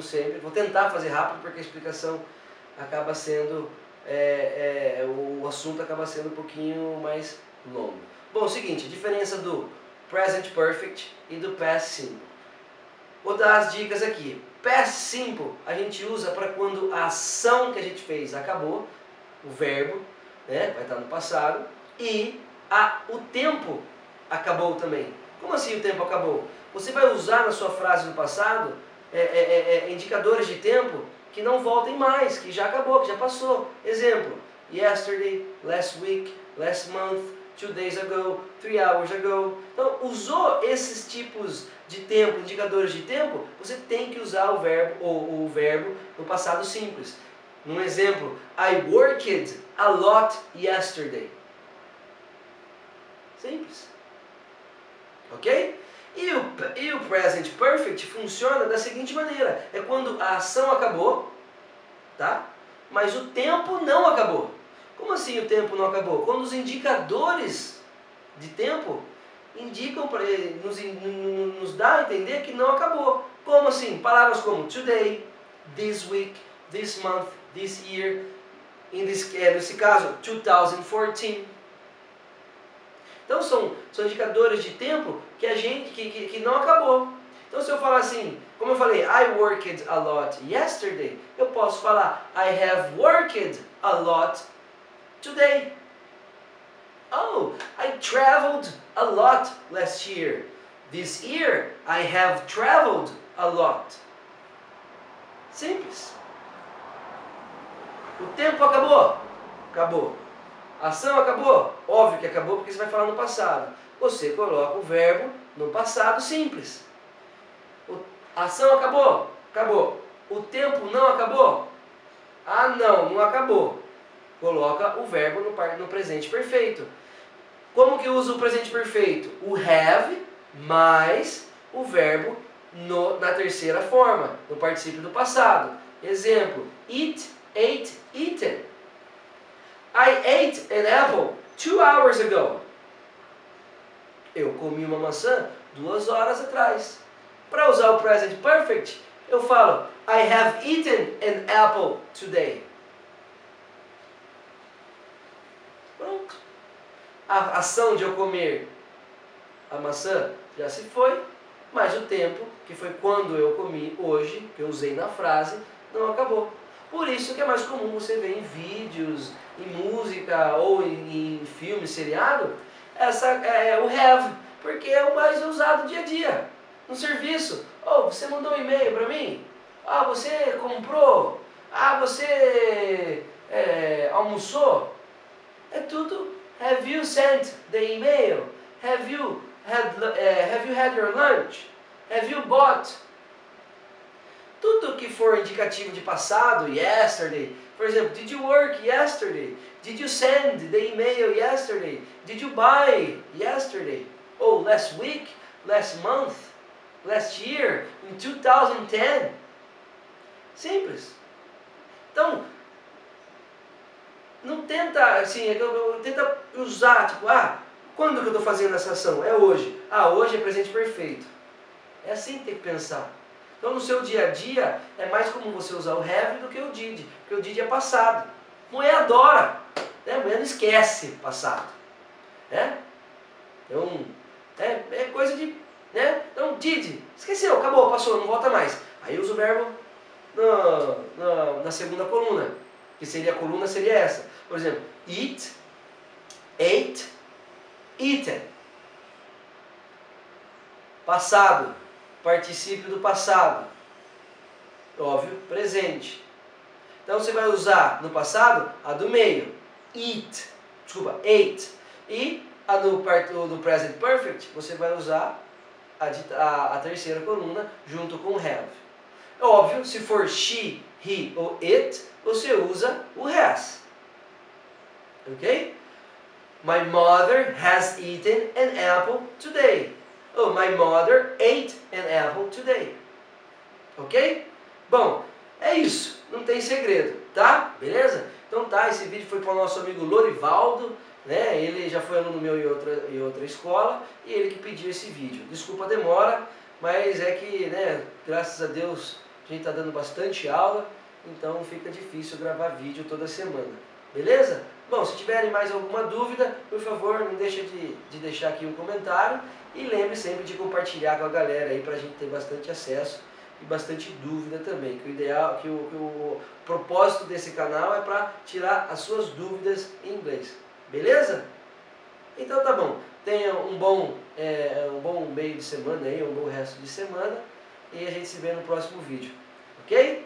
sempre. Vou tentar fazer rápido porque a explicação acaba sendo, é, é, o assunto acaba sendo um pouquinho mais longo. Bom, seguinte, diferença do present perfect e do past simple. Vou dar as dicas aqui. Past simple a gente usa para quando a ação que a gente fez acabou, o verbo, né, vai estar no passado, e a, o tempo acabou também. Como assim o tempo acabou? Você vai usar na sua frase no passado é, é, é, é, indicadores de tempo que não voltem mais, que já acabou, que já passou. Exemplo, yesterday, last week, last month, two days ago, three hours ago. Então, usou esses tipos de tempo, indicadores de tempo, você tem que usar o verbo ou o verbo no passado simples. Um exemplo, I worked a lot yesterday. Simples. Ok? E o, e o present perfect funciona da seguinte maneira: é quando a ação acabou, tá? Mas o tempo não acabou. Como assim o tempo não acabou? Quando os indicadores de tempo indicam para nos, nos dá a entender que não acabou. Como assim? Palavras como today, this week, this month, this year, in this, é, nesse caso 2014. Então são, são indicadores de tempo que a gente que, que, que não acabou. Então se eu falar assim, como eu falei, I worked a lot yesterday, eu posso falar I have worked a lot today. Oh, I traveled a lot last year. This year I have traveled a lot. Simples. O tempo acabou? Acabou. Ação acabou? Óbvio que acabou porque você vai falar no passado. Você coloca o verbo no passado simples. O, ação acabou? Acabou. O tempo não acabou? Ah, não, não acabou. Coloca o verbo no, no presente perfeito. Como que usa o presente perfeito? O have mais o verbo no, na terceira forma, no particípio do passado. Exemplo, eat, ate, eaten. I ate an apple two hours ago. Eu comi uma maçã duas horas atrás. Para usar o present perfect, eu falo I have eaten an apple today. Pronto. A ação de eu comer a maçã já se foi, mas o tempo, que foi quando eu comi hoje, que eu usei na frase, não acabou. Por isso que é mais comum você ver em vídeos, em música ou em, em filme, seriado, essa é, é o have, porque é o mais usado dia a dia. No serviço, oh, você mandou um e-mail para mim? Ah, você comprou? Ah, você é, almoçou? É tudo have you sent the email? Have you had, have you had your lunch? Have you bought? Tudo que for indicativo de passado, yesterday, por exemplo, did you work yesterday? Did you send the email yesterday? Did you buy yesterday? Oh, last week, last month, last year, in 2010. Simples. Então, não tenta, assim, é tenta usar, tipo, ah, quando que eu estou fazendo essa ação? É hoje. Ah, hoje é presente perfeito. É assim que tem que pensar. Então no seu dia a dia é mais comum você usar o have do que o did, porque o did é passado. Mulher adora, né? mulher não esquece passado. Né? Então, é, é coisa de. Né? Então, did, esqueceu, acabou, passou, não volta mais. Aí usa o verbo na, na, na segunda coluna, que seria a coluna seria essa. Por exemplo, eat, ate, eaten. Passado particípio do passado. Óbvio, presente. Então você vai usar no passado a do meio, eat, desculpa, ate. E a do, do present perfect você vai usar a, a, a terceira coluna junto com have. Óbvio, se for she, he ou it, você usa o has. Ok? My mother has eaten an apple today. Oh, my mother ate an apple today. Ok? Bom, é isso. Não tem segredo, tá? Beleza? Então tá, esse vídeo foi para o nosso amigo Lorivaldo, né? Ele já foi aluno meu em outra, em outra escola e ele que pediu esse vídeo. Desculpa a demora, mas é que, né, graças a Deus, a gente está dando bastante aula, então fica difícil gravar vídeo toda semana. Beleza? Bom, se tiverem mais alguma dúvida, por favor, não deixe de, de deixar aqui um comentário e lembre sempre de compartilhar com a galera aí para a gente ter bastante acesso e bastante dúvida também. Que o ideal, que o, que o propósito desse canal é para tirar as suas dúvidas em inglês. Beleza? Então tá bom. Tenha um bom, é, um bom meio de semana aí, um bom resto de semana e a gente se vê no próximo vídeo. Ok?